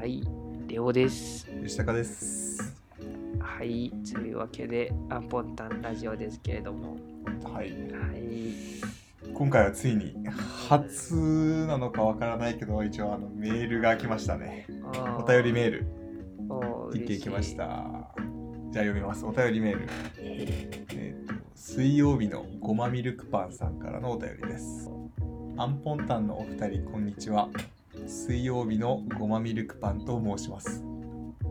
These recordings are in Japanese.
はい、レオです。吉高です。はい、というわけで、アンポンタンラジオですけれども、はい。はい、今回はついに初なのかわからないけど、一応あのメールが来ましたね。お便りメール、ー一件来まし。た。じゃあ読みます。お便りメール。えっ、と、水曜日のごまミルクパンさんからのお便りです。アンポンタンのお二人、こんにちは。水曜日のごまミルクパンと申します。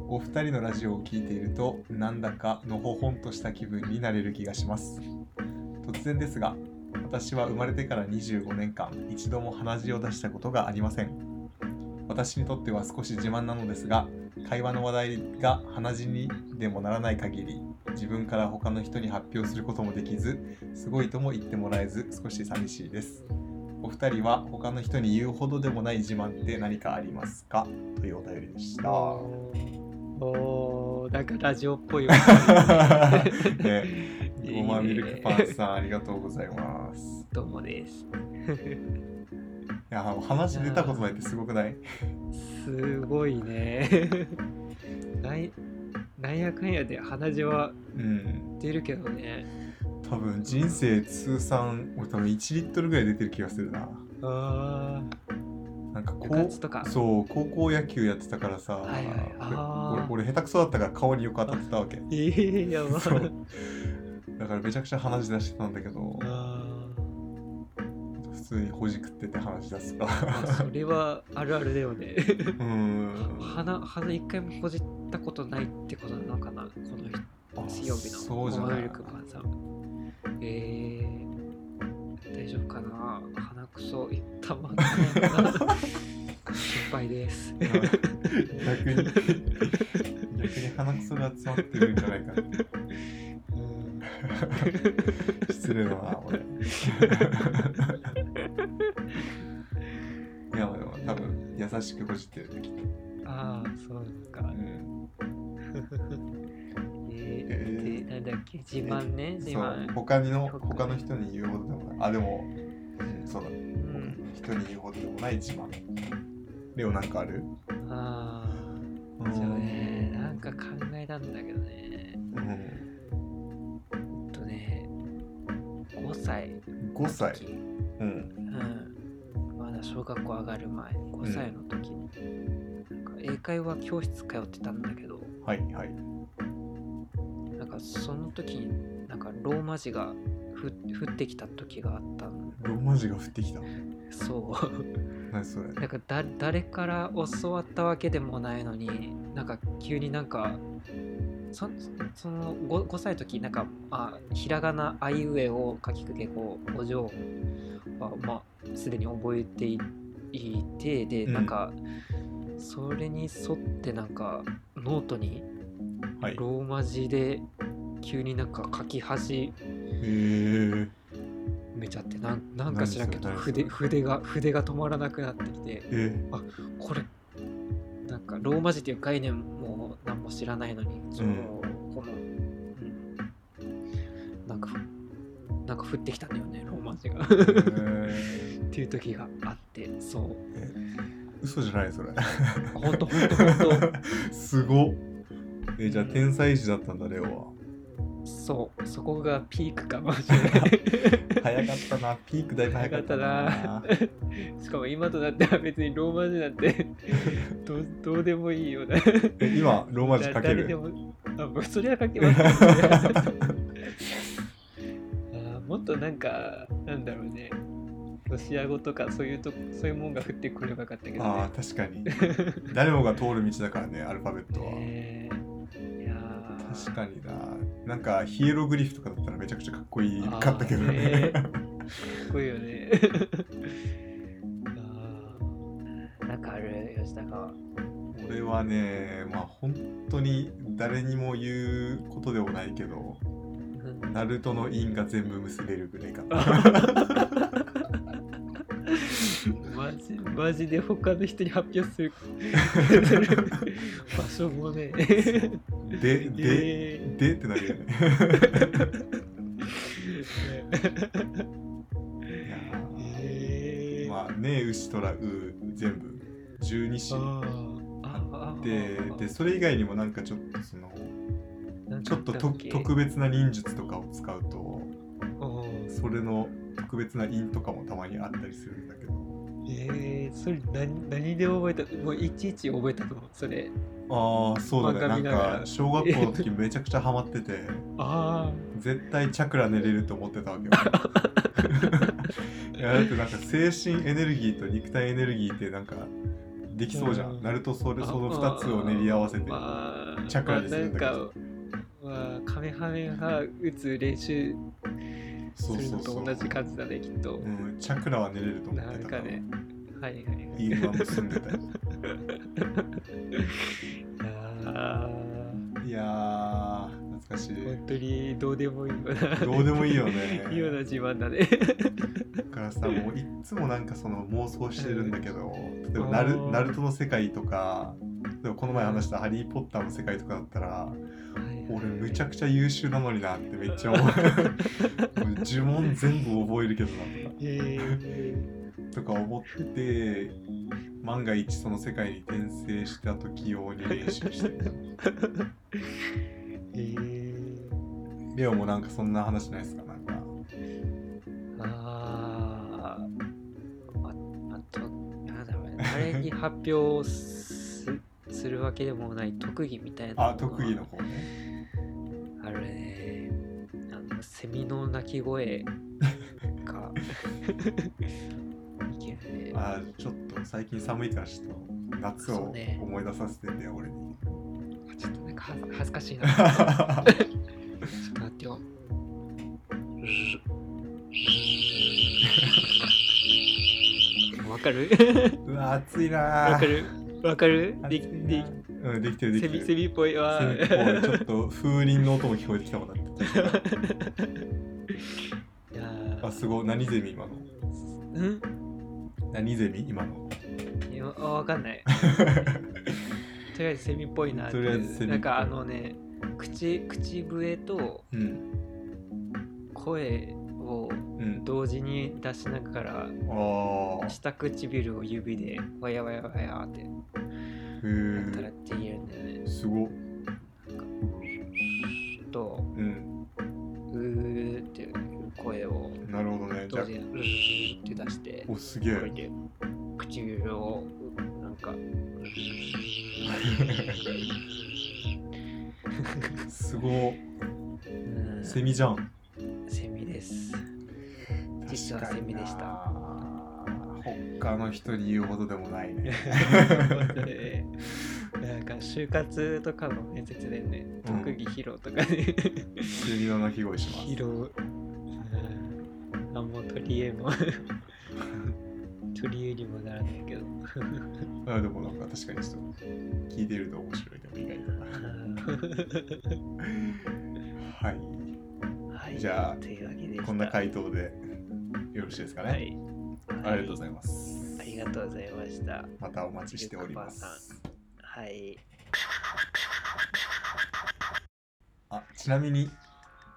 お二人のラジオを聞いていると、なんだかのほほんとした気分になれる気がします。突然ですが、私は生まれてから25年間、一度も鼻血を出したことがありません。私にとっては少し自慢なのですが、会話の話題が鼻血にでもならない限り、自分から他の人に発表することもできず、すごいとも言ってもらえず、少し寂しいです。お二人は他の人に言うほどでもない自慢って何かありますか？というお便りでした。おなんかラジオっぽいわ。ね、ごまミルクパンさんありがとうございます。どうもです。いや、話出たことないってすごくない？すごいね。なんなんやかんやで鼻血はうん。出るけどね。多分人生通算、俺多分1リットルぐらい出てる気がするな。あなんかこう、そう、高校野球やってたからさ、はいはい俺俺俺下手くそだったから顔によく当たってたわけ。ーええやばだからめちゃくちゃ鼻血出してたんだけど、あ普通にほじくってて鼻血出すか。それはあるあるだよね。うん。鼻鼻一回もほじったことないってことなのかなこのあ水曜日のそうじゃないえー、大丈夫かな？鼻くそいったま 心配です。逆に、逆に鼻くそが集まってるんじゃないか。な。失礼だな、俺。いや、でも多分優しくほじってるね、きっと。ああそうか。うんえなんだっけ自慢ね自そう慢他にの他の人に言うほどでもない。あ、でも、うんそうだ。うん。人に言うほどでもない自慢。レオなんかある？ああそうね。なんか考えたんだけどね。うん。えっとね5歳。5歳。時。うん。うん、まだ小学校上がる前。5歳の時。に、なんか英会話教室通ってたんだけど。はいはい。その時になんかローマ字がふ降ってきた時があったのローマ字が降ってきた？そう何それ？なんかだ誰から教わったわけでもないのになんか急になんかそその 5, 5歳の時なんかあひらがなあいうえを書きくけこうお嬢はまあすでに覚えていいてで、うんなんかそれに沿ってなんかノートにはい。ローマ字で急になんか書き始。めちゃってなんなんか知らんけど筆筆が筆が止まらなくなってきてえこれなんかローマ字っていう概念も何も知らないのにその、この、うん、なんかふなんか降ってきたんだよねローマ字がっー。ていう時があってそうえ嘘じゃないそれ。ほんとほんとほんと すごっ。えじゃあ天才児だったんだレオは。そうそこがピークかもしれない 早かったな。ピークだいぶ早かったな。しかも今となっては別にローマ字なんて どうどうでもいいようなえ今ローマ字書け誰でる。もあもうそれは書けます、ね、あもっとなんかなんだろうねロシア語とかそういうとそういうもんが降ってくればよかったけどああね確かに。誰もが通る道だからねアルファベットは。ねえー確かにな。なんかヒエログリフとかだったらめちゃくちゃかっこいいかったけどね。かっこいいよね なんかある吉高は俺はね、まあ本当に誰にも言うことでもないけど、ナルトの因が全部結べるぐらいかな。マジマジで他の人に発表する。場所もね。で、で、えでってなるよね。まあ、ね、牛とらう全部、十二支。あー。あてでそれ以外にもなんかちょっとそのちょっと特別な忍術とかを使うとそれの特別な印とかもたまにあったりするんだけどえー、それ何何で覚えたもういちいち覚えたのそれ。ああそうだね。なんか小学校の時めちゃくちゃハマってて。あ絶対チャクラ寝れると思ってたわけよ。いやだってなんか精神エネルギーと肉体エネルギーってなんかできそうじゃん、うん。ナルトそれあその2つを練り合わせてまあチャクラにするんだけど。まあなんか、まあ、カメハメが打つ練習するのそう。そうと同じ感じだねきっと、うん、チャクラは寝れると思っなてたから。んかね。はいはいはい。いい馬結んでた いやー。懐かしい。ー本当にどうでもいいよな。どうでもいいよね。いいような自慢だね。だからさもういっつもなんかその妄想してるんだけど例えばナルナルトの世界とか例えばこの前話した「ハリー・ポッター」の世界とかだったら俺むちゃくちゃ優秀なのになってめっちゃ思う。呪文全部覚えるけどなえとか。とか思って万が一その世界に転生した時用に練習して。るー、えー、レオもなんかそんな話ないですか？なんか。あーああとなんだろうね誰に発表すするわけでもない特技みたいなあ特技の方ねあるね。あのセミの鳴き声が いけるね。あちょっと最近寒いからちょっと夏を思い出させてんだよ俺に。ちょっとなんか恥ず 恥ずかしいな。ちょっと待ってよ。わかる？うわ暑いなー。わかる？わかる？暑でいなでうんできてるできてる。セミセミっぽい。わちょっと風鈴の音も聞こえてきたもんだっていやー。あすごい。何ゼミ今の？うん？何ゼミ今の？いやあわかんない。とりあえずセミっぽいな。とりあえずセミっぽい。なんかあのね口口笛とうん。声をうん。同時に出しながらああ下唇を指でわやわやわやってへやったらえって言うんね。すごっとうんうーっていう声をなるほどねじゃ同時にうーって出してあおすげえ唇をなんかすごセミじゃんセミです。実はセミでしたた他の人に言うほどでもないね。なんか就活とかの面接でね、うん。特技披露とかね、セミの鳴き声します。披露、うんあんま取り柄も 取り柄にもならないけど。あでもなんか確かにちょっと聞いてると面白いでも意外とな。はい。はい、じゃあこんな回答でよろしいですかね、はい。ありがとうございますありがとうございました。またお待ちしておりますはい。あちなみに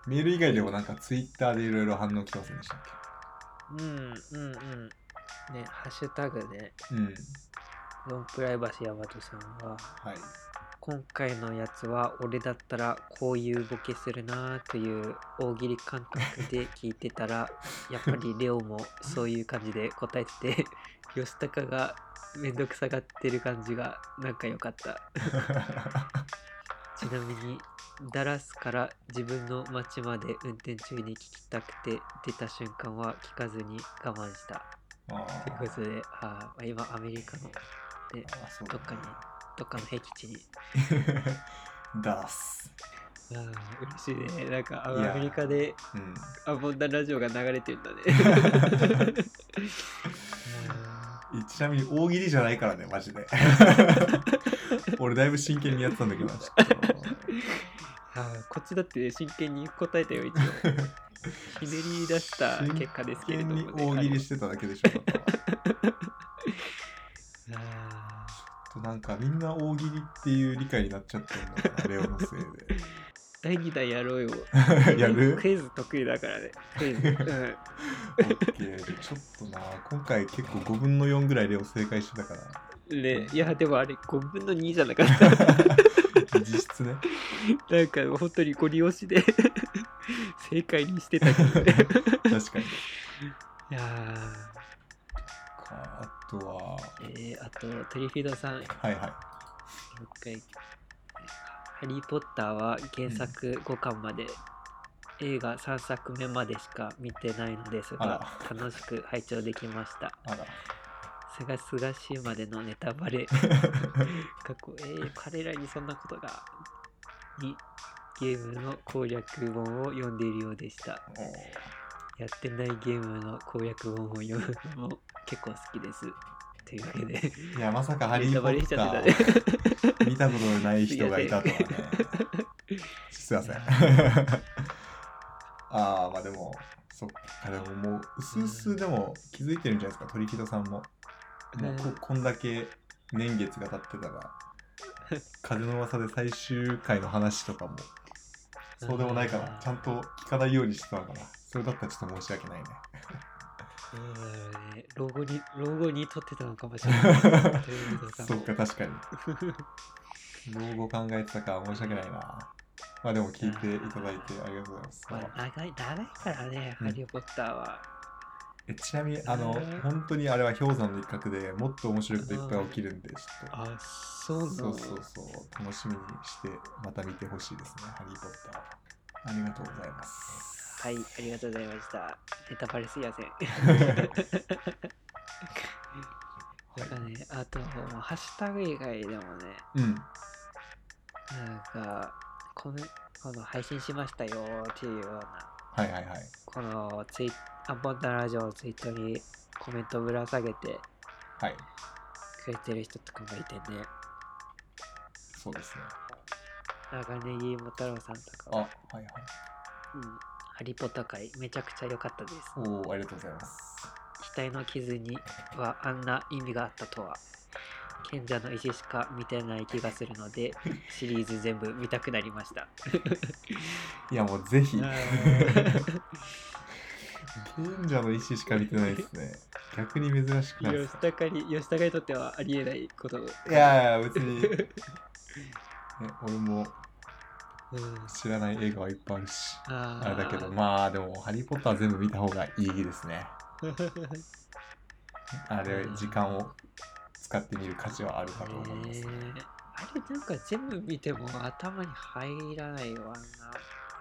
メール以外でもなんかツイッターでいろいろ反応来ませんでしたっうんうんうん。ね、ハッシュタグね、けうんノンプライバシーヤマトさんは、はい今回のやつは俺だったらこういうボケするなという大喜利感覚で聞いてたら やっぱりレオもそういう感じで答えてて 吉高がめんどくさがってる感じがなんか良かった。ちなみにダラスから自分の街まで運転中に聞きたくて出た瞬間は聞かずに我慢した。あということであー今アメリカのでどっかにどっかの僻地に ダースああ嬉しいね。なんかアメリカでうんアボンダラジオが流れてるんだね。ちなみに大喜利じゃないからねマジで 俺だいぶ真剣にやってたんだけどこっちだって真剣に答えたよ、一応。ひねり出した結果ですけれども、ね。真剣に大喜利してただけでしょとなんかみんな大喜利っていう理解になっちゃってるんだなレオのせいー第2弾やろうよ。で やる？クイズ得意だからね。クイズ。うん、オッケー。ちょっとな今回結構5分の4ぐらいレオ正解してたから。ねいやでもあれ5分の2じゃなかった。実質ね。なんか本当にご利用しで 正解にしてたけどね。確かに。いやかあとは。ーえー、あとトリフィードさん。もうはい。はい一回。ハリー・ポッターは原作5巻まで、映画3作目までしか見てないのですあが楽しく拝聴できました。すがすがしいまでのネタバレ。過去、えー彼らにそんなことがにゲームの攻略本を読んでいるようでしたやってないゲームの攻略本を読む。のも結構好きです。というわけで。いやまさかハリー・ネタバポッター。見たことのない人がいたとはね。すいません。ああまあでもそっか。でももううすうすでも気づいてるんじゃないですか。鳥木戸さんも。もうこうん。こんだけ年月が経ってたら風の噂で最終回の話とかもそうでもないかなちゃんと聞かないようにしてたのかなそれだったらちょっと申し訳ないね。うんね老後に老後に撮ってたのかもしれない。そっもか確かに。老後考えてたから申し訳ないな。まあでも聞いていただいてありがとうございます、まあ、長い長いからね、うんハリー・ポッターは。えちなみにあのうん。本当にあれは氷山の一角でもっと面白いこといっぱい起きるんでちょっと。あそうなの？そうそうそう。楽しみにしてまた見てほしいですねハリー・ポッター。ありがとうございますはい、ありがとうございました。ネタバレすいません。なんかね、あと、ハッシュタグ以外でもね、うん。なんか、この、この配信しましたよっていうような、はいはいはい。このツイアンポンタンラジオのツイートにコメントぶら下げてはい。くれてる人とかもいてね、そうですね。長ネギも太郎さんとかあはは、いはい。うん、ハリポタ会めちゃくちゃ良かったです。おおありがとうございます。額の傷にはあんな意味があったとは。賢者の石しか見てない気がするので シリーズ全部見たくなりました。いやもうぜひ。賢者の意志しか見てないですね。逆に珍しくないですか吉高に吉高にとってはありえないこと。いやいや別に、ね、俺もうん知らない映画はいっぱいあるしあー。あれだけどまあでも「ハリー・ポッター」全部見た方がいいですね。あれ時間を使ってみる価値はあるかと思います、えー。あれなんか全部見ても頭に入らないわな。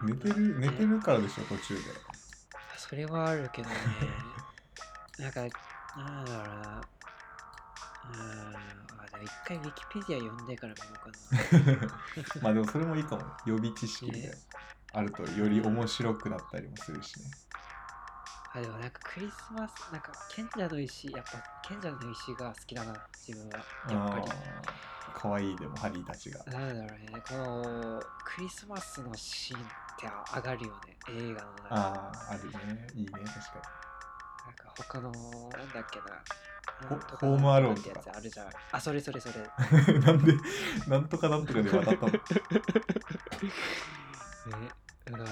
寝てる寝てるからでしょ途中で。それはあるけどね。なんかなんだろうな。うん一回ウィキペディア読んでから見ようかな。まあでもそれもいいかも。ね予備知識でねあるとより面白くなったりもするしね。あでもなんかクリスマスなんか賢者の石やっぱ賢者の石が好きだな自分は。やっぱり。あーかわいいでもハリーたちが。なんだろうね。このクリスマスのシーンって上がるよね。映画の中で。あああるね。いいね確なんか他のなんだっけなホームアローンってやつあるじゃん。あそれそれそれ。なんでなんとかなんとかで渡ったの？ね、だから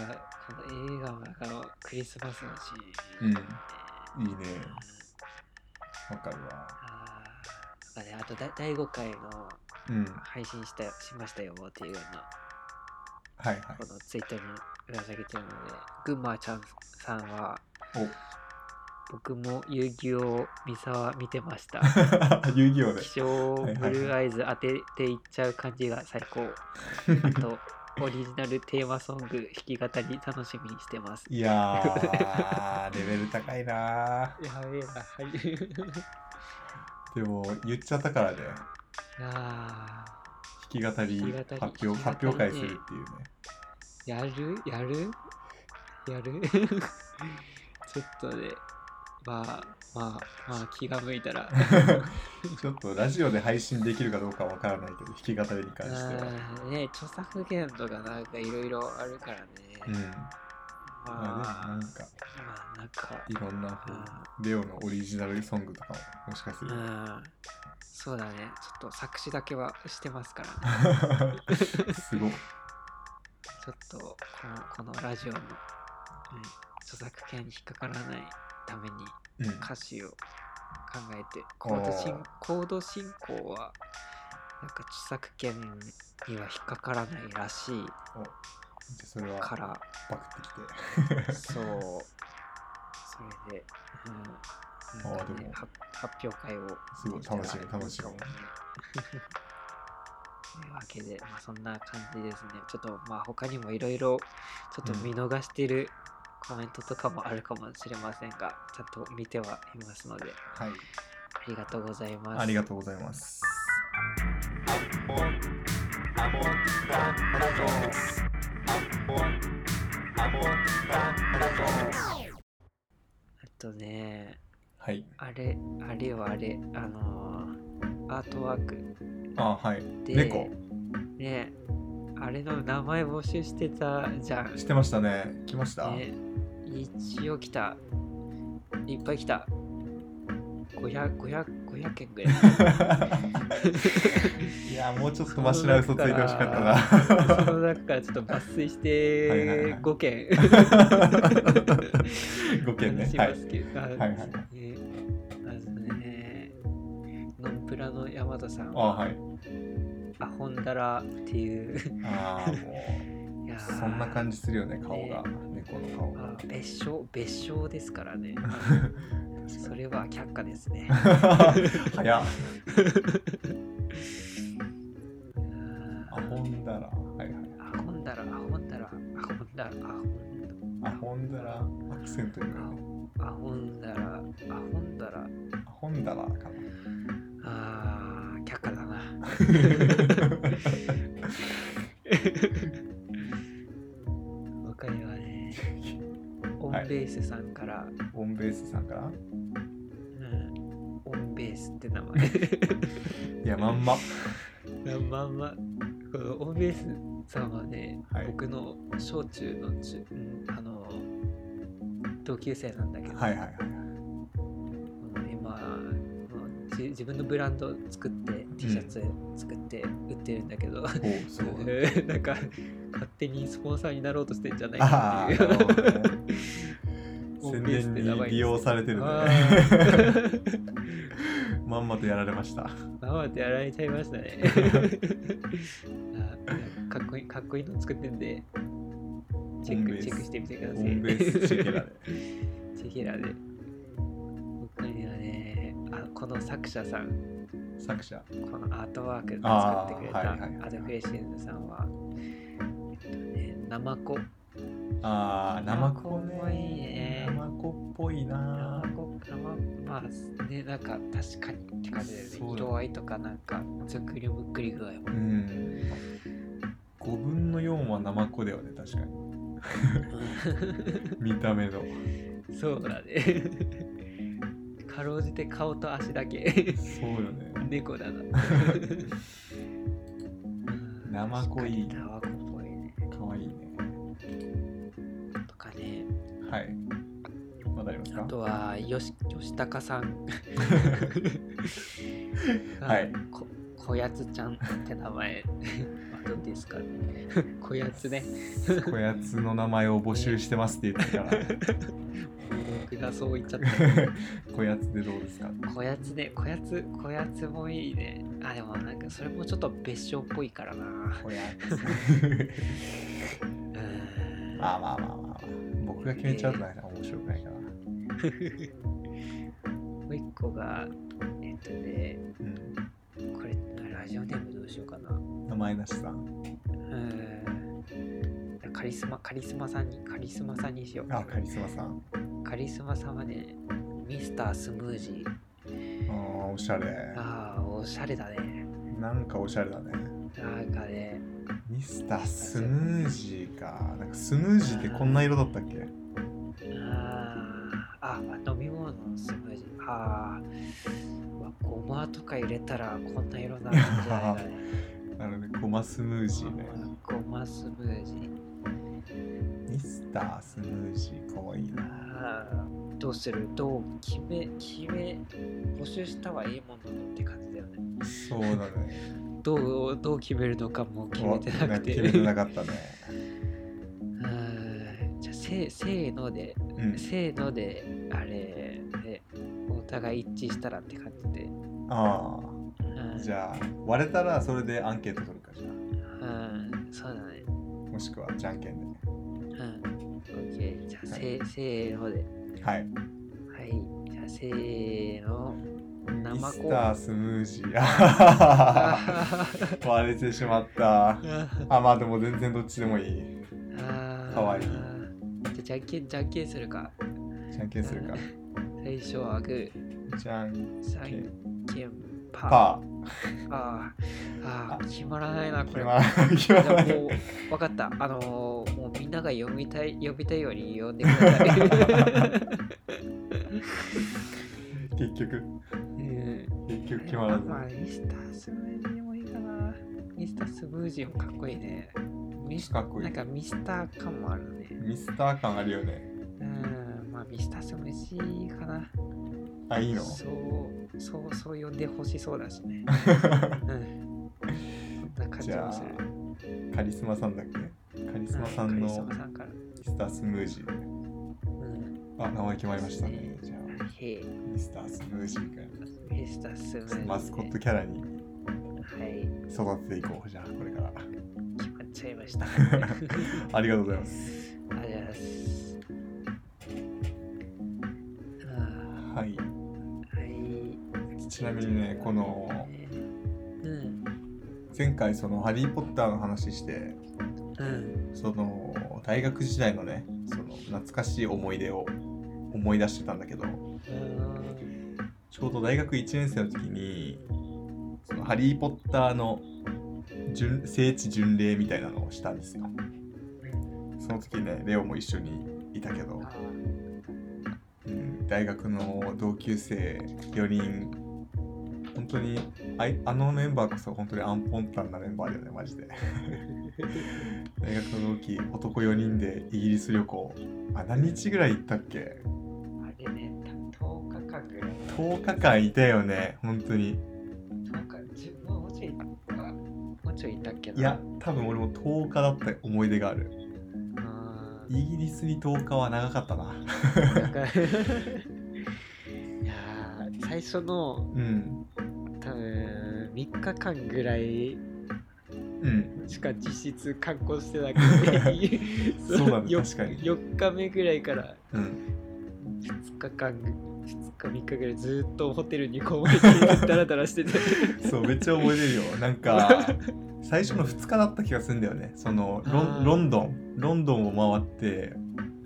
この映画の中のクリスマスのシーン、うん。ねいいね。わかるわ。あー。なんかね、あとだ第5回のうん。配信したしましたよっていうような。はいはい。このツイートに裏下げてるので群馬ちゃんさんはお僕も遊戯王三沢見てました。遊戯王で気象ブルーアイズ当てていっちゃう感じが最高。あとオリジナルテーマソング弾き語り楽しみにしてます。いやーレベル高いなやべえなはい。でも言っちゃったからね。あ弾き語り弾き語り発表発表会するっていうね。ーやる？やる？やる？ちょっとねまあまあまあ気が向いたら。ちょっとラジオで配信できるかどうかわからないけど弾き語りに関しては。ね著作権とかなんかいろいろあるからね、うん。ままあなんかまあなんか。いろんなレオのオリジナルソングとかももしかするうん。そうだね。ちょっと作詞だけはしてますからね。と すごっ。ちょっとこのこのラジオの、うん、著作権に引っかからないためにうん。歌詞をえてコード進コード進行はなんか著作権には引っかからないらしいから。パクってきて。そう。それで、うん、なんかね発表会をすごい楽しみ楽しみ。というわけで、まあ、そんな感じですね。ちょっとまあ他にもいろいろちょっと見逃してるコメントとかもあるかもしれませんが、ちゃんと見てはいますので、はい。ありがとうございます。ありがとうございます。あとね、はい。あれ、あれはあれ、あのーアートワーク。あはい。で、猫。ね、あれの名前募集してたじゃん。してましたね。来ました、ね、一応来た。いっぱい来た。500、500、500件ぐらい。いやもうちょっとマシな嘘ついてほしかったな。その中からちょっと抜粋してはいはいはい。5件。5件ね。はい。はいはいねまずね、ノンプラの山田さん。あはい。アホンダラっていう、ああもいうそんな感じするよね顔が、猫の顔が。あ別称、別称ですからね。それは却下ですね。早っ。うんアホンダラ。はいはいアホンダラ、アホンダラ、アホンダラ、アホンダラアクセントいるよねアホンダラ、アホンダラ、アホンダラかな。あー、却下だな。オンベースさんから、オンベースさんから？うん、オンベースって名前。いやまんま。まんま、このオンベースさんはね、はい。僕の小中の中、うん、あの、同級生なんだけど、はいはいはい自分のブランド作って T シャツ作って売ってるんだけど、おすごい。なんか勝手にスポンサーになろうとしてんじゃないあかっていう。宣伝に利用されてるね。まんまとやられました。まあまあってやられちゃいましたね。あかっこいいかっこいいの作ってんでチェックチェックしてみてくだオさい。チェケラで。チェケラで。他にはねあこの作者さん。作者。このアートワーク作ってくれたアドフレシーズさんは、ナマコ。ああ、ナマコねね。ナマコっぽいナなマ。コ、ナマまあね、なんか確かにって感じだよね色合いとかなんか、ずっくりむっくり具合も。うん。5分の4はナマコだよね、確かに。見た目の。そうだね。かろうじて顔と足だけそうよね。猫だな。ナマコいいナマコはい。まだありますか？あとは、よし、吉高さん。はいあ。こ、こやつちゃんって名前。まあどうですかね？こやつね。こやつの名前を募集してますって言ってたから。僕がそう言っちゃった。こやつでどうですか？こやつね、こやつ、こやつもいいね。あ、でもなんかそれもちょっと別称っぽいからな。こやつ。あまあまあまあが決めちゃうとなんか面白くないかな。もう一個が、えっとね、うん。これ、ラジオネームどうしようかな。名前なしさん。うーんカリスマ、カリスマさんに、カリスマさんにしよう。あ、カリスマさん。カリスマさんはね、ミスタースムージー。ああ、おしゃれ。ああ、おしゃれだね。なんかおしゃれだね。なんかね、ミスタースムージーか。なんかスムージーってこんな色だったっけ？あーあ、飲み物のスムージー。ああ、うわごまとか入れたらこんな色になるんじゃないかね。なので、ゴマスムージーね。ごまスムージー。ミスタースムージーかわいいな。どうする？どう？決め、決め、募集したはいいもののって感じだよね。そうだね。どう、どう決めるのかも決めてなくて。決めてなかったね。う んじゃあせせーので、うん。せーのであれでお互い一致したらって感じで。あうん、あじゃあ割れたらそれでアンケート取るかじゃうん、そうだね。あもしくはじゃんけんでうん。オッケー。じゃあ、せはせーので。はいはい。じゃあ、せーの。ミ生スタースムージー。あ 割れてしまった。あまあでも全然どっちでもいい。かわいい。じゃあ、じゃんけん、じゃんけんするか。じゃんけんするか。最初はグじゃんー、じゃんけんパー。パー。あー。あー、決まらないな、これ。決まらない。決まじゃあらないもう分かった。あのー、もうみんなが読みたい、読みたいように読んでください。結局。うん結局決まらずまあ、ミスタースムージーもいいかな。ミスタースムージーもかっこいいね。ミスかっこいいなんかミスター感もあるね。ミスター感あるよねうん、まあミスタースムージーかな。あいいの？そう、そう、そう呼んでほしそうだしね。うん。そんな感じもする。カリスマさんだっけ？カリスマさんのカリスマさんから。ミスタースムージーでうん。あ名前決まりましたねじゃあミスタースムージーかミスタースムージー、ね。マスコットキャラにはい、育てていこうじゃあこれから決まっちゃいました。ありがとうございますありがとうございます。あはいーはい。ちなみにねこのうん。前回その「ハリー・ポッター」の話してうん。その大学時代のねその懐かしい思い出を思い出してたんだけどちょうど大学1年生の時にそのハリー・ポッターの巡聖地巡礼みたいなのをしたんですよ。その時ねレオも一緒にいたけど、うん、大学の同級生4人本当にあいあのメンバーこそ本当にアンポンタンなメンバーだよねマジで。大学の同期男4人でイギリス旅行あ何日ぐらい行ったっけ？10日間いたよね。本当に。10日、じゅもうちょい、あもうちょいいたっけな。いや多分俺も10日だった思い出がある。あイギリスに10日は長かったな。いやー最初のうん。多分3日間ぐらいうん。しか実質観光してなくて そうだねよ確かに。4日目ぐらいからうん。2日間2日3日ぐらいずっとホテルにこもりてダラダラしてて。そうめっちゃ覚えてるよ。なんか最初の2日だった気がするんだよね。そのロンドン。ロンドンを回って。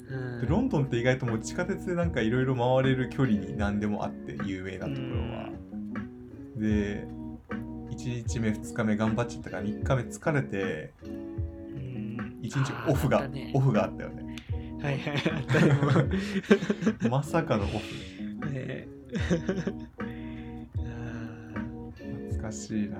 うん。でロンドンって意外ともう地下鉄でなんかいろいろ回れる距離に何でもあって有名なところは。で1日目2日目頑張っちゃったから3日目疲れてうん。1日オフが、あーあったね。オフがあったよね。はいはい まさかのオフ。懐かしいな。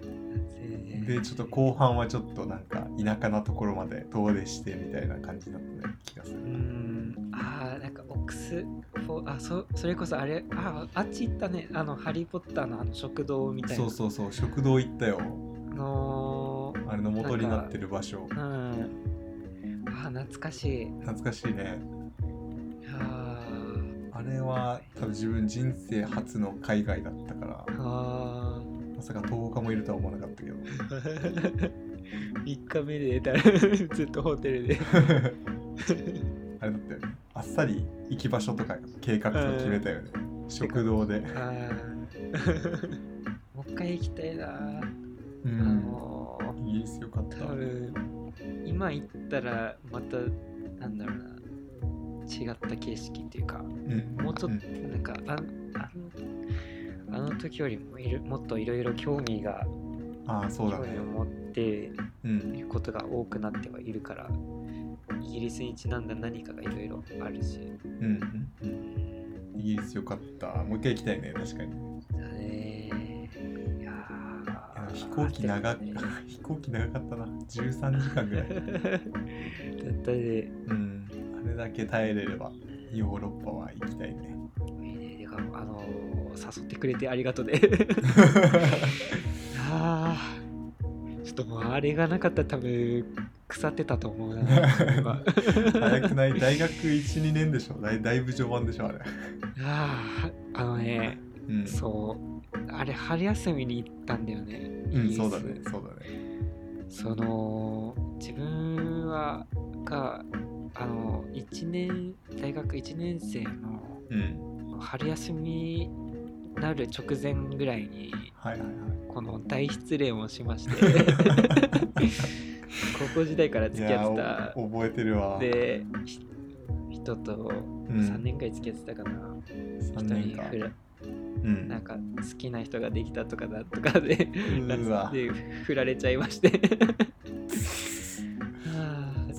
ーでちょっと後半はちょっとなんか田舎なところまで遠出してみたいな感じだったね気がする。う。ん。あーなんかオックスフォーあそそれこそあれああっち行ったね。あのハリー・ポッターのあの食堂みたいな。そうそうそう食堂行ったよ。のあれの元になってる場所。うん。あー懐かしいい。懐かしいね。あれは多分自分人生初の海外だったからあまさか10日もいるとは思わなかったけど。ー3日目でだずっとホテルで。あれだったよね。あっさり行き場所とか計画とか決めたよね。食堂で。もう一回行きたいな、うあんのーイギリスよかった。多分今行ったらまたなんだろうな違った景色っていうかうん。もうちょっん。となんかあんあのあの時よりもいるもっといろいろ興味がああそうだね。興味を持ってうん。いることが多くなってはいるからイギリスにちなんだ何かがいろいろあるし。うんうんうん。イギリスよかった。もう一回行きたいね確かに。だね。いやいやー飛行機長 ね。飛行機長かったな。13時間ぐらい。だったねうん。あれだけ耐えれればヨーロッパは行きたいね。いいね。てかあのー誘ってくれてありがとうね。ああちょっともうあれがなかったら多分腐ってたと思うな。今 早くない？大学12年でしょ？だいだいぶ序盤でしょあれ。あああのねうん。そうあれ春休みに行ったんだよね。うんそうだねそうだね。その自分はがあの1年大学1年生のうん。春休みなる直前ぐらいにこの大失恋をしまして。高校時代から付き合っていやお覚えてるわ。たでひ人とうん。3年くらい付き合ってたかな、3人年か。にふらうん。なんか好きな人ができたとかだとかで で振られちゃいまして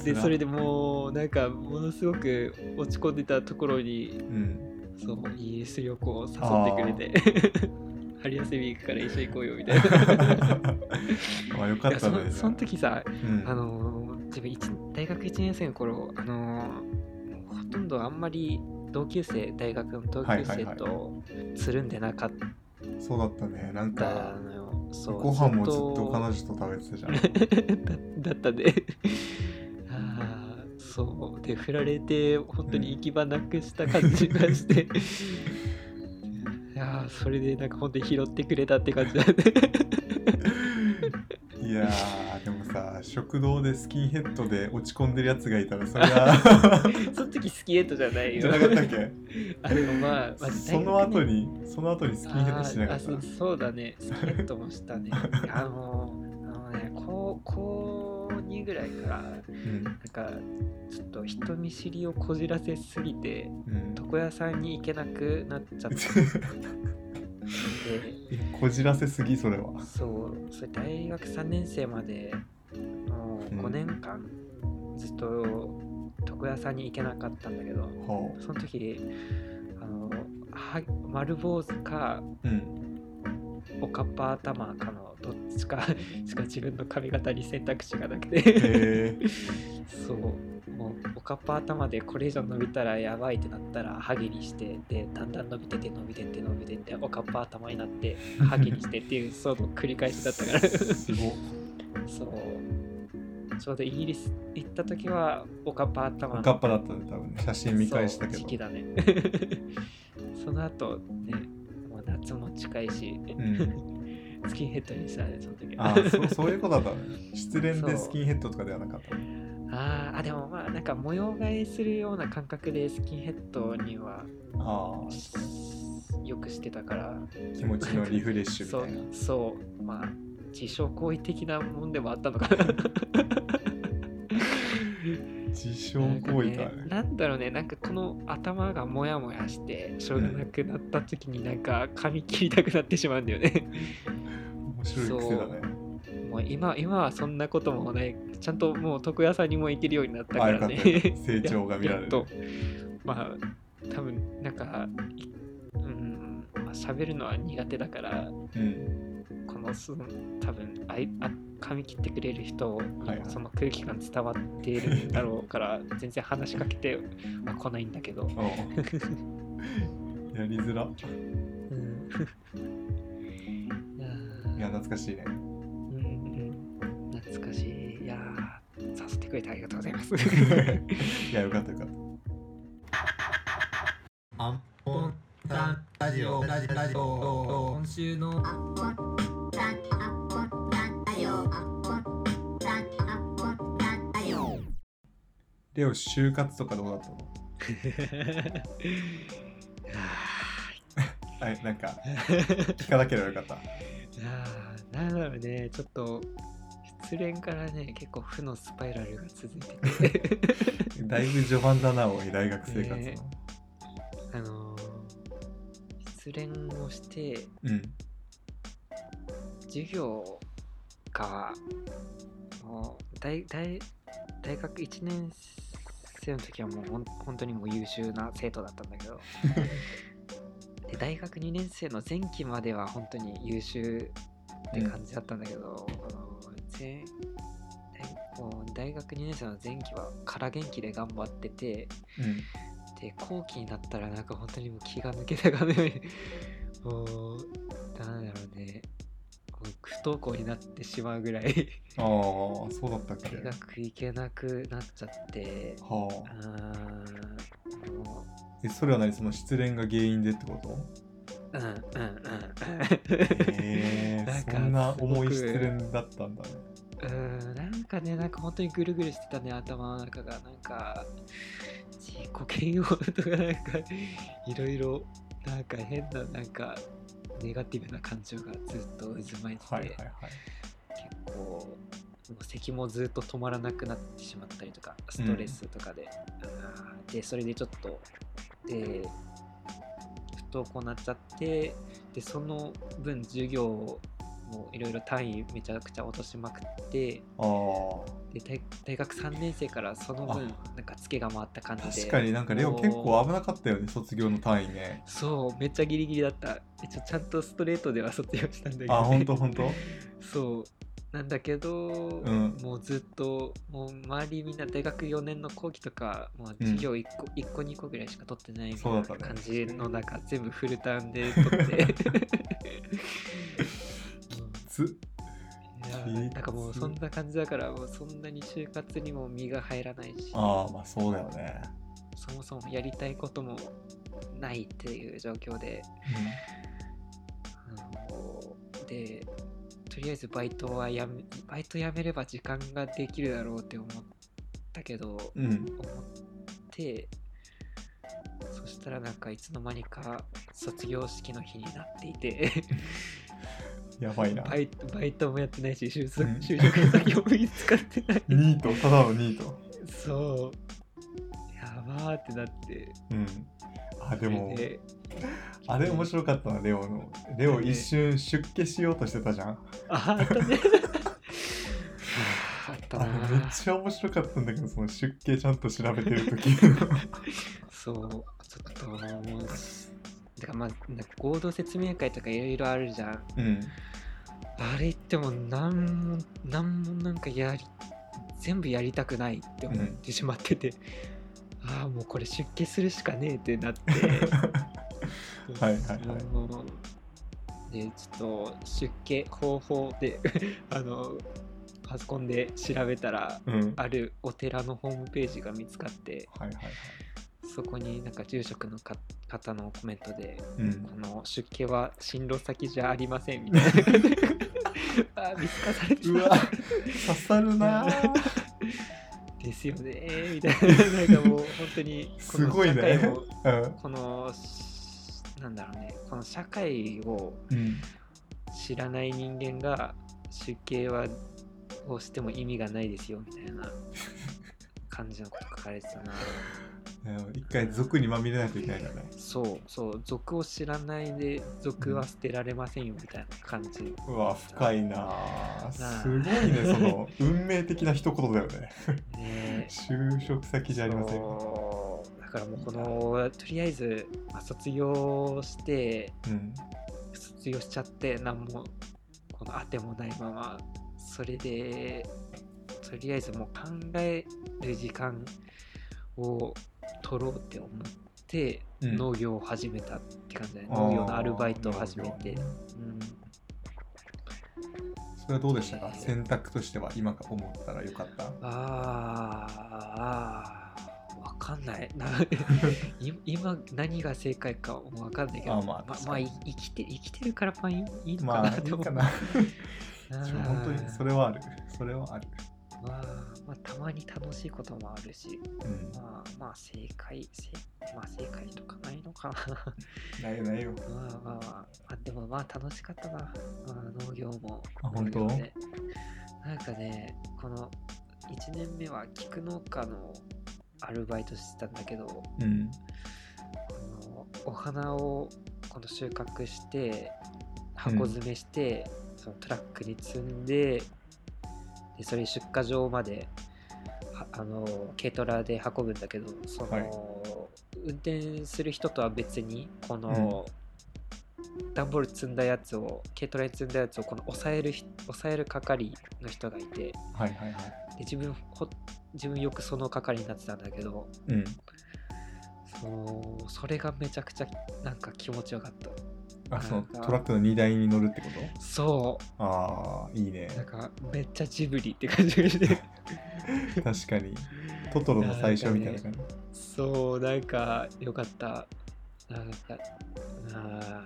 で辛それでもうなんかものすごく落ち込んでたところにうん。そうイギリス旅行を誘ってくれて。春休み行くから一緒に行こうよみたいな。ま あよかったね。のその時さうん。あのー自分一大学1年生の頃あのーほとんどあんまり同級生大学の同級生とつるんでなかっそうだったね。なんたかご飯もずっとと彼女と食べてたじゃん。だだったであーそう。で振られて本当に行き場なくした感じがして、いやーそれでなんか本当に拾ってくれたって感じだねいやーでもさ食堂でスキンヘッドで落ち込んでるやつがいたらそれは。その時スキンヘッドじゃないよ。じゃなかったっけ？あでもまあ、まあ、その後にその後にスキンヘッドしてなか？ったそうそうだね。スキンヘッドもしたね。あのあのね高高2ぐらいからうん。なんかちょっと人見知りをこじらせすぎてうん。床屋さんに行けなくなっちゃって こじらせすぎそれは。そうそれ大学3年生までのうん。5年間ずっと床屋さんに行けなかったんだけど、ほその時あのは丸坊主かううんおかっぱ頭かのどっちか しか自分の髪型に選択肢がなくて。そう。もうおかっぱ頭でこれ以上伸びたらやばいってなったらハゲにしてでだんだん伸びてって伸びてって伸びてっておかっぱ頭になってハゲにしてっていう その繰り返しだったから。すごっ。そう。ちょうどイギリス行った時はおかっぱ頭おかっぱだったね多分ね。写真見返したけど。時期だね。その後ね夏も近いし、うん。スキンヘッドにしたねその時あーそうそういうことだった。ね失恋でスキンヘッドとかではなかった。あーあでもまあなんか模様替えするような感覚でスキンヘッドにはあよくしてたから。あ気持ちのリフレッシュそうみたいな。そう。まあ自傷行為的なもんでもあったのかな 自傷行為かなんね。なんだろうねなんかこの頭がモヤモヤしてしょうがなくなった時になんか髪切りたくなってしまうんだよね。面白い癖だね。もう今今はそんなこともない。ちゃんともう床屋さんにも行けるようになったからね。成長が見られる。と。まあ多分なんかいうんまあ喋るのは苦手だから。うん。このその多分あいあ髪切ってくれる人にその空気感伝わっているんだろうから 全然話しかけては来ないんだけど、やりづら。うん。いや懐かしいね。うんうん。懐かしい。いやー誘ってくれてありがとうございます。いやよかったよかっアンポンラジオ。ラジラジオ。今週のレオ就活とかどうだったの？はい。なんか 聞かなければよかった。いやーなんだろうね。ちょっと失恋からね結構負のスパイラルが続いてて。だいぶ序盤だなおい大学生活の、ねあのー失恋をしてうん。授業がもう大大大学1年生の時はもうほん本当にもう優秀な生徒だったんだけど。で大学2年生の前期までは本当に優秀って感じだったんだけど、あの前大もう大学2年生の前期は空元気で頑張っててうん。で後期になったらなんか本当にもう気が抜けたかのようにもうなんだろうねもうぐっ登校になってしまうぐらい。ああそうだったっけ？大学行けなくなっちゃって。はうあーんもえそれは何？その失恋が原因でってこと？ううんうんうん。へえ なんかそんな重い失恋だったんだね。うーんなんかねなんか本当にぐるぐるしてたね頭の中が。なんか自己嫌悪とかなんかいろいろなんか変ななんかネガティブな感情がずっと渦巻いてて、はいはいはい。結構咳もずっと止まらなくなってしまったりとかストレスとかで、あーでそれでちょっとで不登校になっちゃってでその分授業もいろいろ単位めちゃくちゃ落としまくってあで大大学3年生からその分なんかツケが回った感あじで。確かになんかレオ結構危なかったよね卒業の単位ね。そうめっちゃギリギリだった。えちょちゃんとストレートでは卒業したんだけど、あ本当本当そう。なんだけど、ん。もうずっともう周りみんな大学4年の後期とかもう授業1個,、一個2個ぐらいしか取ってないみたいな感じの中、全部フルターンで取って ついやなんかもうそんな感じだからもうそんなに就活にも身が入らないし。ああまあそうだよね。そもそもやりたいこともないっていう状況で。あのでとりあえずバイトはやめバイトやめれば時間ができるだろうって思ったけど、うん、うん、思ってそしたらなんかいつの間にか卒業式の日になっていて。やばいな。バイトバイトもやってないし就職うん。就職先も見つかってない。ニートただのニートそう。やばーってなって。うん。あでもあれ面白かったなレオの。レオ一瞬出家しようとしてたじゃん。ああったね。あったあなれめっちゃ面白かったんだけどその出家ちゃんと調べてる時 そうちょっともうだからまあなんか合同説明会とかいろいろあるじゃん。うん。あれ言ってもなんもなんもなんかやり全部やりたくないって思ってしまってて、ああもうこれ出家するしかねえってなって。はいはいはい。でちょっと出家方法で あのパソコンで調べたらうん。あるお寺のホームページが見つかって。はいはいはいそこになんか住職のか方のコメントでうん。この出家は進路先じゃありませんみたいな。あ見つかされてうわ刺さるな。ーですよねみたいな。なんかもう本当にこの社会をうん。このしなんだろうね。この社会をうん。知らない人間が出家はをしても意味がないですよみたいな感じのこと書かれてたな一回俗にまみれないといけないからね。そうそう。俗を知らないで俗は捨てられませんよみたいな感じ。うわ深いな。すごいねその運命的な一言だよね。ね。就職先じゃありません。だからもうこのとりあえず、まあ、卒業してうん。卒業しちゃって何もこの当てもないままそれでとりあえずもう考える時間を取ろうって思って、うん。農業を始めたって感じだね。あー。農業のアルバイトを始めて、うん、それはどうでしたか？選択としては今か思ったらよかった？あーあーわかんな い。今何が正解かもわかんないけどあまあま確かに。まあい生きて生きてるからまあいいのまかなと思うあいいかな。あー。本当にそれはある。それはある。まあ、まあ、たまに楽しいこともあるし、うん。まあ、まあ、正解、正まあ、正解とかないのかな。ないよないよ。まあまあ、まあ、でもまあ楽しかったな、まあ、農業も。あ本当？なんかね、この1年目は菊農家のアルバイトしてたんだけど、うん。このお花をこの収穫して箱詰めして、そのトラックに積んででそれ出荷場まではあの軽トラで運ぶんだけどその、はい。運転する人とは別にこの、段ボール積んだやつを軽トラに積んだやつをこの抑える人抑える係の人がいてではいはいはい。自分ほ自分よくその係になってたんだけどうん。そうそれがめちゃくちゃなんか気持ちよかったあそのトラックの荷台に乗るってこそとああいいね。うなんかめっちゃジブリって感じがして確かに。トトロの最初みたいな感じ、そうなんかよかった。なんかあ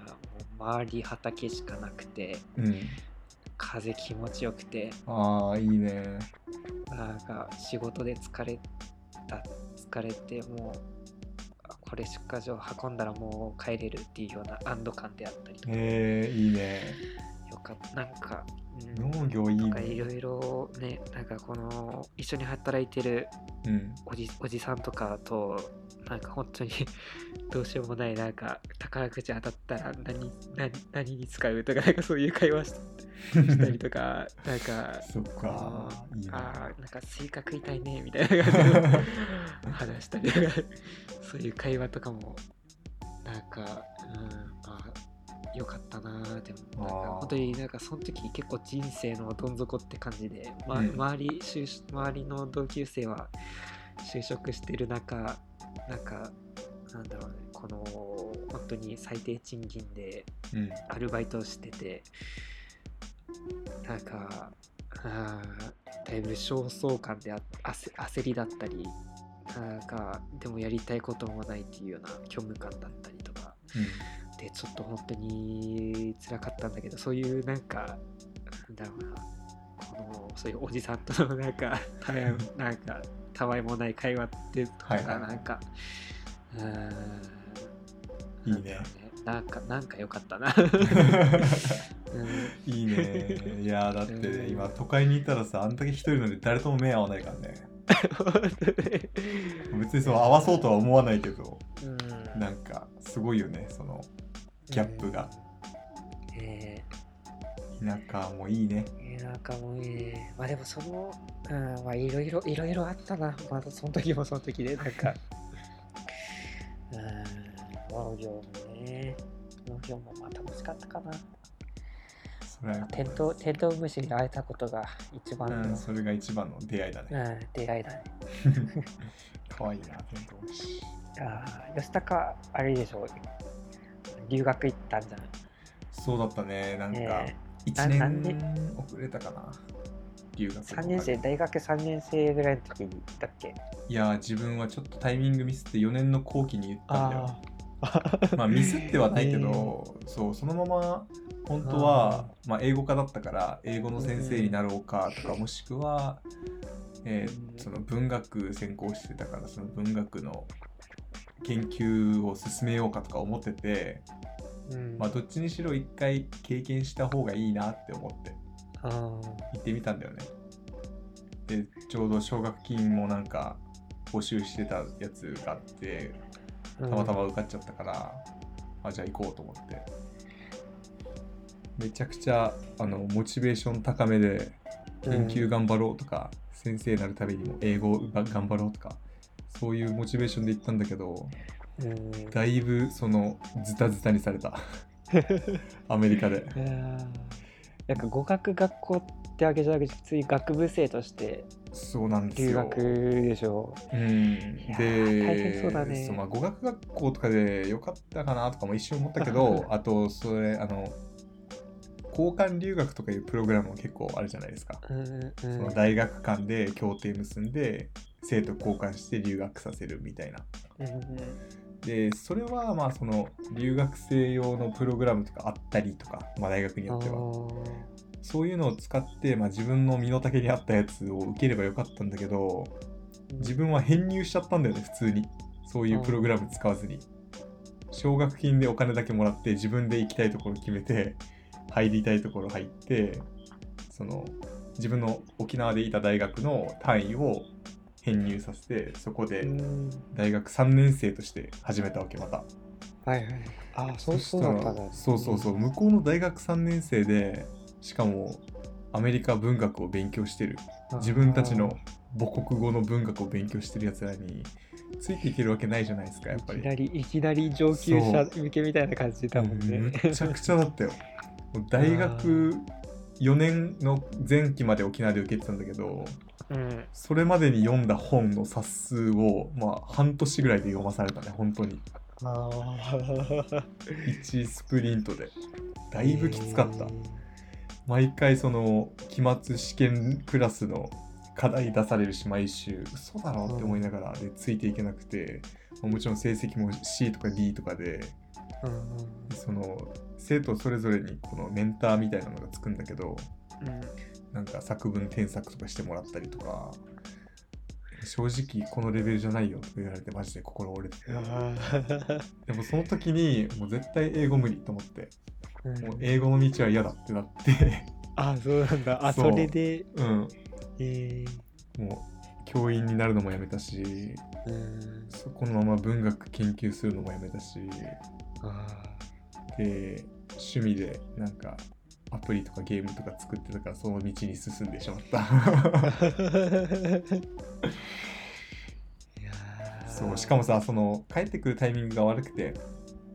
周り畑しかなくて。うん。風気持ちよくて。ああいいね。なんか仕事で疲れた疲れてもうあこれ出荷場運んだらもう帰れるっていうような安堵感であったりとか、えー、いいね。よかった。なんか、うん。農業いいなんかいねろいろねなんかこの一緒に働いてるうん。おじおじさんとかとなんか本当に どうしようもないなんか宝くじ当たったら何何何に使うとかなんかそういう会話ししたりとかなんかそっか。あーなんかスイカ食いたいねみたいな感じで話したりとかそういう会話とかもなんかうんまあよかったなーでもなんか本当になんかその時結構人生のどん底って感じで、まあうん。周り就職周りの同級生は就職してる中なんかなんだろうねこの本当に最低賃金でうん。アルバイトをしててなんかあーだいぶ焦燥感であ焦焦りだったりなんかでもやりたいこともないっていうような虚無感だったりとかでちょっと本当に辛かったんだけどそういうなんかなんだろうなこのそういうおじさんとのなんか なんかたわいもない会話ってとかはいはい。がなんか、うーんいいねなんかなんか良かったな、う んいいね。いやーだってね今都会にいたらさあんだけ一人ので誰とも目合わないからね。別にそう合わそうとは思わないけどうん。なんかすごいよねそのギャップが。うん。え田舎もいいね。ー、なんかもうね。まあでもその、うん、まあいろいろいろいろあったな。まだその時もその時でなんか。うん。農業もね。農業もまあ楽しかったかな。それはテントテントウムシに会えたことが一番の、うん、それが一番の出会いだね。うん、出会いだね。可愛いなテントウムシ。あー吉高あれでしょ留学行ったんじゃない？そうだったねなんか。ね1ななんで？年遅れたかな。留学3年生大学3年生ぐらいの時だっけ？いやー自分はちょっとタイミングミスって4年の後期に言ったんだよ。まあミスってはないけど、そうそのまま本当はまあ、英語科だったから英語の先生になろうかとか、もしくは、えーうん。その文学専攻してたからその文学の研究を進めようかとか思ってて、うん。まあ、どっちにしろ一回経験した方がいいなって思って。行ってみたんだよね。でちょうど奨学金もなんか募集してたやつがあってたまたま受かっちゃったから、あじゃあ行こうと思って。めちゃくちゃあのモチベーション高めで研究頑張ろうとか、先生になるためにも英語が頑張ろうとかそういうモチベーションで行ったんだけどうんだいぶそのズタズタにされた。アメリカで。なんか語学学校ってわけじゃなくて普通に学部生としてそうなんですよ。留学でしょ。うん、やでー大変そうだね。まあ、語学学校とかでよかったかなとかも一瞬思ったけどあとそれあの交換留学とかいうプログラムも結構あるじゃないですか、うんうんその大学間で協定結んで生徒交換して留学させるみたいな。うんでそれはまあその留学生用のプログラムとかあったりとか、まあ、大学によっては。そういうのを使って、まあ、自分の身の丈に合ったやつを受ければよかったんだけど自分は編入しちゃったんだよね普通に。そういうプログラム使わずに。奨学金でお金だけもらって自分で行きたいところ決めて入りたいところ入ってその自分の沖縄でいた大学の単位を編入させてそこでうん。大学3年生として始めたわけまた。はいはい。ああそうそうだったんだそうそうそう。向こうの大学3年生でしかもアメリカ文学を勉強してる。自分たちの母国語の文学を勉強してるやつらについていけるわけないじゃないですかやっぱり。いきなりいきなり上級者向けみたいな感じだもんね。めちゃくちゃだったよ。大学4年の前期まで沖縄で受けてたんだけどうん。それまでに読んだ本の冊数をまあ半年ぐらいで読まされたね本当に。あ1 スプリントで。だいぶきつかった、毎回その期末試験クラスの課題出されるし毎週。嘘だろって思いながらでついていけなくて。まあもちろん成績も C とか D とかで。うんうん。その生徒それぞれにこのメンターみたいなのがつくんだけどうん。なんか作文添削とかしてもらったりとか正直このレベルじゃないよとか言われてマジで心折れてて。でもその時にもう絶対英語無理と思って。うん。もう英語の道は嫌だってなって。あそうなんだ。あそれで。うん。えー。もう教員になるのもやめたしうん。そこのまま文学研究するのもやめたし。あで趣味でなんかアプリとかゲームとか作ってたからその道に進んでしまった。そうしかもさその帰ってくるタイミングが悪くて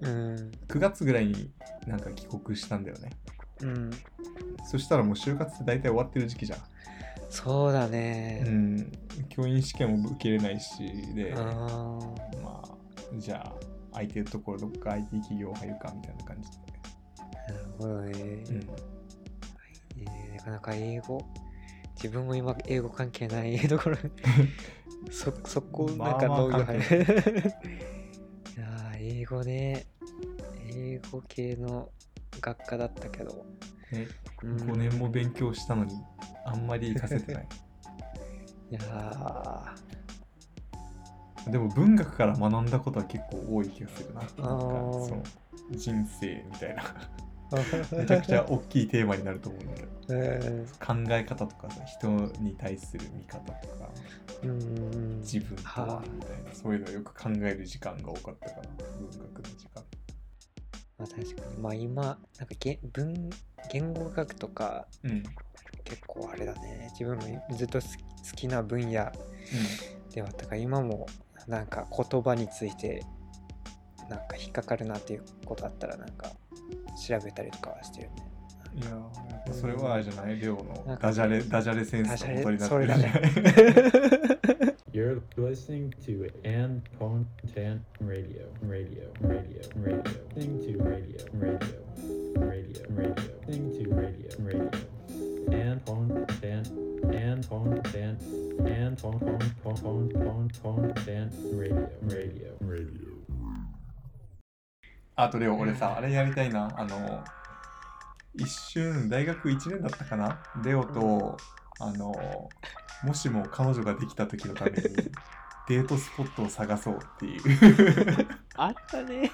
うん。9月ぐらいになんか帰国したんだよね。うん。そしたらもう就活って大体終わってる時期じゃん。そうだね。うん。教員試験も受けれないしでまあじゃあ空いてるところどっか IT 企業入るかみたいな感じなるほどね、で、うん、えーなかなか英語自分も今英語関係ないところ。そそこなんか農業入関るい。やー英語ね。英語系の学科だったけど、ねうん。5年も勉強したのにあんまり活かせてない。いやでも文学から学んだことは結構多い気がするな。なんかその人生みたいな。ー。めちゃくちゃ大きいテーマになると思うんだけど。うん考え方とかさ人に対する見方とか。うん。自分とははみたいな。そういうのをよく考える時間が多かったから文学の時間。まあ確かに。まあ今なんか言文言語学とかうん。結構あれだね。自分もずっと好き好きな分野ではあったから今もなんか言葉についてなんか引っかかるなっていうことあったらなんか調べたりとかはしてるね。うんいやそれはあれじゃないレオのダジャレダジャレセンスの元になってるじゃない You're listening to An Content Radio, Radio, Radio, Radio, Thing to Radio, Radio, Radio, Radio, Thing to Radio, Radio, An Content, An Content, An Con Con Con Con Con Content Radio, Radio, Radio. あとレオ俺さあれやりたいなあの一瞬大学1年だったかな？レオとあのもしも彼女ができた時のためにデートスポットを探そうっていう あったね。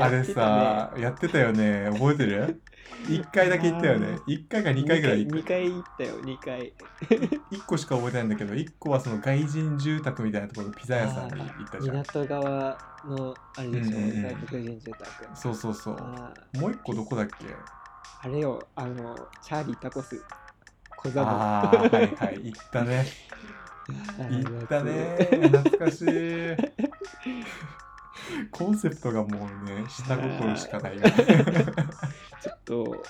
あれさやってたよね。覚えてる ?1 回だけ行ったよね。1回か2回ぐらい行2った回行ったよ、2回。1個しか覚えてないんだけど1個はその外人住宅みたいなところのピザ屋さんに行ったじゃん。港側のあれでしょ、うんうんうん。外国人住宅。そうそうそう。あもう1個どこだっけ？あれよ、あの、チャーリータコス。小座ああーはいはい。行ったね。行ったね。懐かしい コンセプトがもうね下心しかない ちょっと、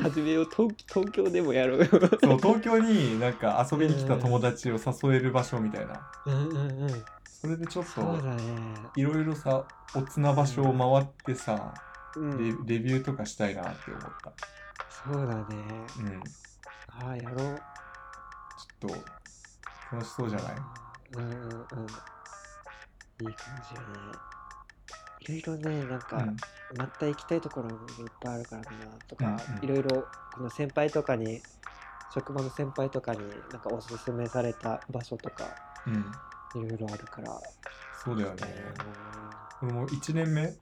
始めよう東、東京でもやろうよ。そう東京になんか遊びに来た友達を誘える場所みたいなうんうんうん。それでちょっと。いろいろさおつな場所を回ってさ、うん、レレビューとかしたいなって思ったそうだね。うんああ、やろう。ちょっと楽しそうじゃない？うんうんうん。いいかもしれない。いろいろね、なんか、うん。また行きたいところもいっぱいあるからなとか、うんうん。いろいろこの先輩とかに職場の先輩とかになんかおすすめされた場所とかうん。いろいろあるから、そうだよね。ね俺も1年目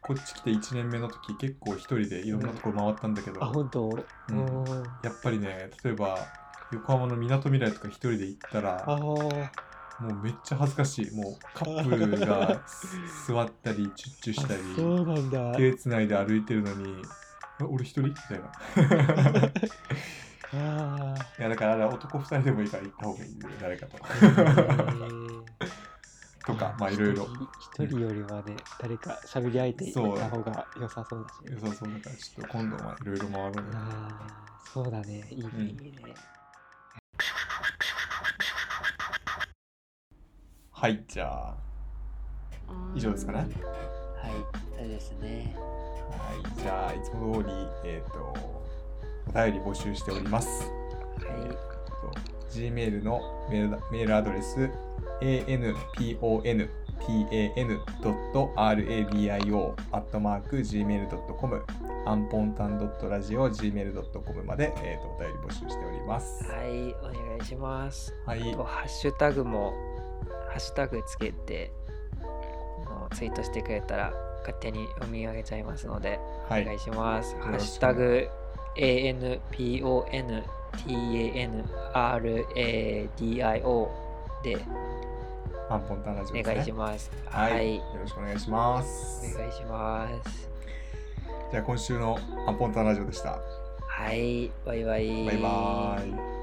こっち来て1年目の時結構一人でいろんなところ回ったんだけど、あ本当、うん。うん。やっぱりね例えば横浜のみなとみらいとか一人で行ったらああもうめっちゃ恥ずかしい。もうカップルが 座ったりチュッチュしたりそうなんだ。手つないで歩いてるのにえ俺一人？みたいな。いあやだから男二人でもいいから行った方がいいよ誰かと。ー。とかまあいろいろ。一人よりはね誰か喋り相手いた方が良さそうだし。ねそうそうだからちょっと今度はいろいろ回ろうよああそうだねいいねうんいいね、はいじゃあ以上ですかね。はい、そうですね。はい、じゃあいつも通り、えっ、と、お便り募集しております。はい。と Gmail のメールメールアドレス anpontan.radio.gmail.com アンポンタン .radio.gmail.com まで、えー、とお便り募集しております。はい、お願いします。はい。とハッシュタグも、ハッシュタグつけて、ツイートしてくれたら勝手に読み上げちゃいますので、はいお願いします。ハッシュタグ ANPONTANRADIO でアンポンタンラジオね。お願いします。はい、はいよろしくお願いします。お願いします。じゃあ今週のアンポンタンラジオでした。はい、バイバイ。バイバーイ。